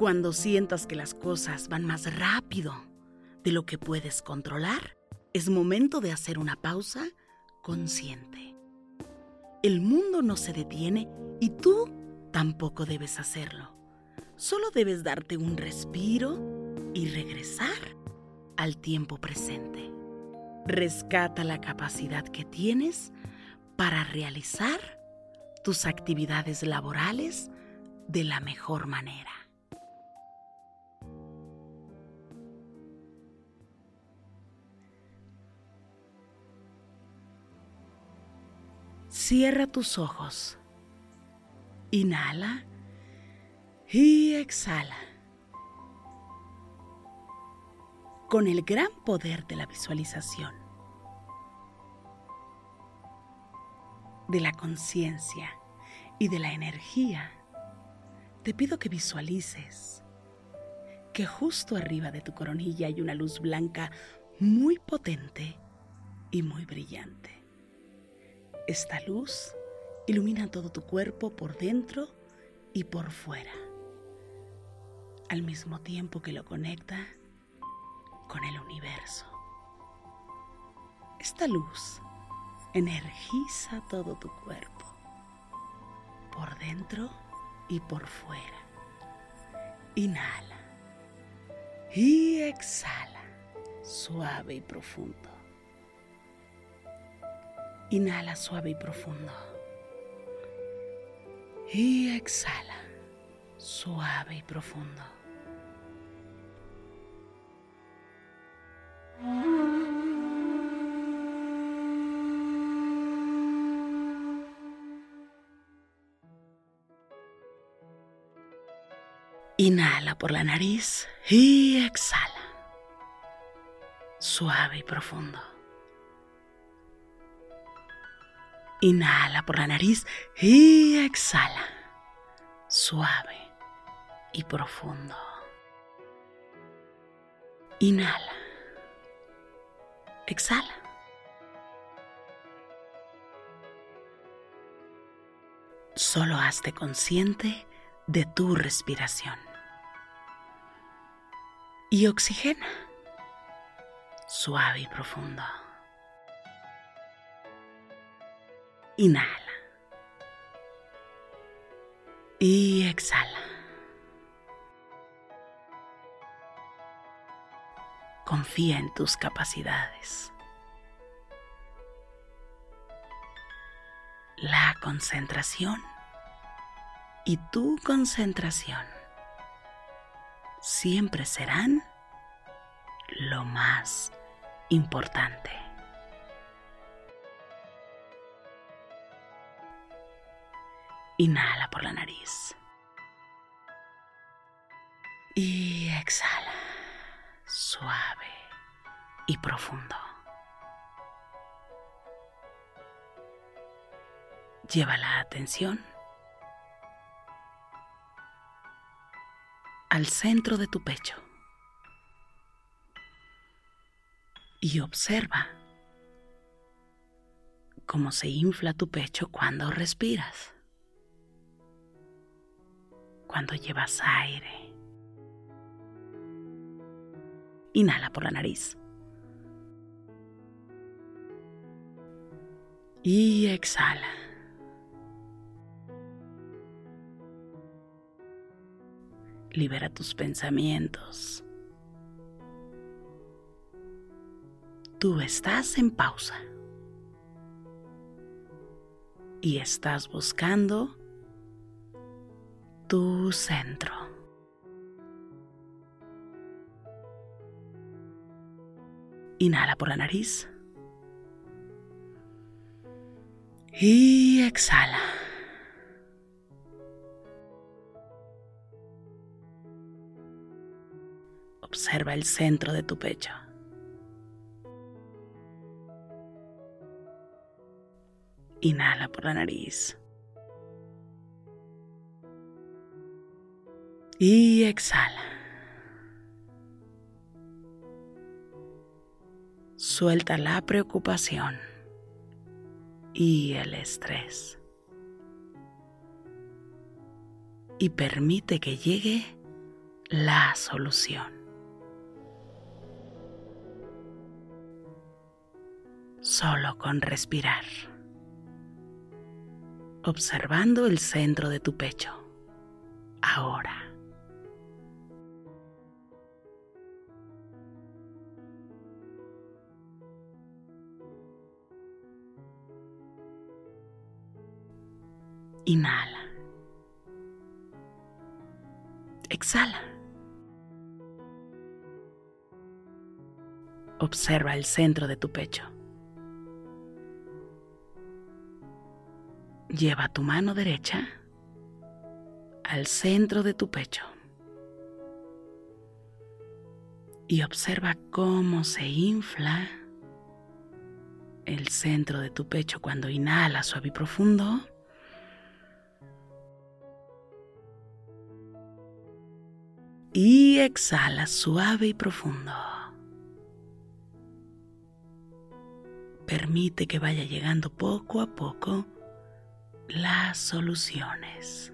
Cuando sientas que las cosas van más rápido de lo que puedes controlar, es momento de hacer una pausa consciente. El mundo no se detiene y tú tampoco debes hacerlo. Solo debes darte un respiro y regresar al tiempo presente. Rescata la capacidad que tienes para realizar tus actividades laborales de la mejor manera. Cierra tus ojos. Inhala y exhala. Con el gran poder de la visualización, de la conciencia y de la energía, te pido que visualices que justo arriba de tu coronilla hay una luz blanca muy potente y muy brillante. Esta luz ilumina todo tu cuerpo por dentro y por fuera, al mismo tiempo que lo conecta con el universo. Esta luz energiza todo tu cuerpo, por dentro y por fuera. Inhala y exhala, suave y profundo. Inhala suave y profundo. Y exhala suave y profundo. Inhala por la nariz y exhala. Suave y profundo. Inhala por la nariz y exhala. Suave y profundo. Inhala. Exhala. Solo hazte consciente de tu respiración. Y oxigena. Suave y profundo. Inhala. Y exhala. Confía en tus capacidades. La concentración y tu concentración siempre serán lo más importante. Inhala por la nariz. Y exhala, suave y profundo. Lleva la atención al centro de tu pecho y observa cómo se infla tu pecho cuando respiras cuando llevas aire. Inhala por la nariz. Y exhala. Libera tus pensamientos. Tú estás en pausa. Y estás buscando tu centro. Inhala por la nariz. Y exhala. Observa el centro de tu pecho. Inhala por la nariz. Y exhala. Suelta la preocupación y el estrés. Y permite que llegue la solución. Solo con respirar observando el centro de tu pecho. Ahora. Inhala. Exhala. Observa el centro de tu pecho. Lleva tu mano derecha al centro de tu pecho y observa cómo se infla el centro de tu pecho cuando inhala suave y profundo. Y exhala suave y profundo. Permite que vaya llegando poco a poco las soluciones.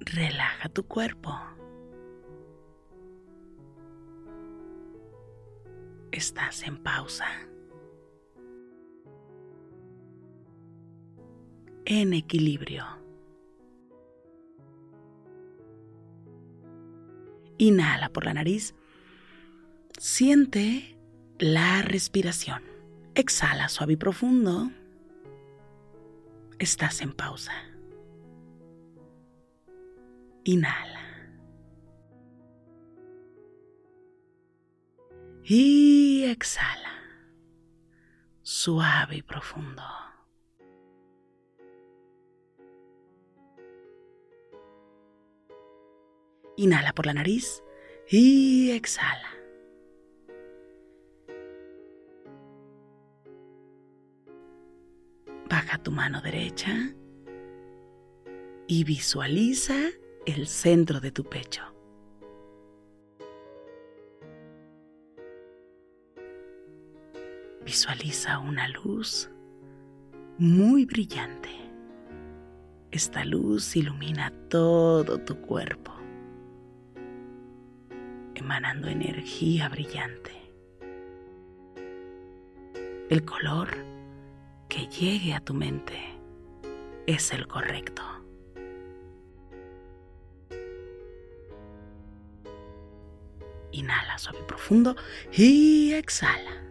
Relaja tu cuerpo. Estás en pausa. En equilibrio. Inhala por la nariz. Siente la respiración. Exhala suave y profundo. Estás en pausa. Inhala. Y exhala. Suave y profundo. Inhala por la nariz y exhala. Baja tu mano derecha y visualiza el centro de tu pecho. Visualiza una luz muy brillante. Esta luz ilumina todo tu cuerpo, emanando energía brillante. El color que llegue a tu mente es el correcto. Inhala suave y profundo y exhala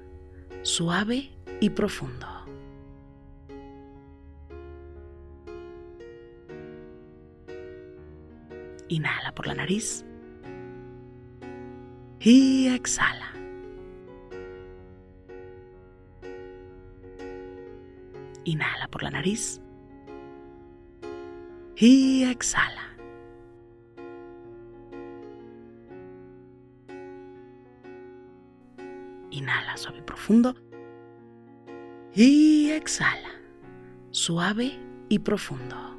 suave y profundo. Inhala por la nariz y exhala. Inhala por la nariz. Y exhala. Inhala suave y profundo. Y exhala. Suave y profundo.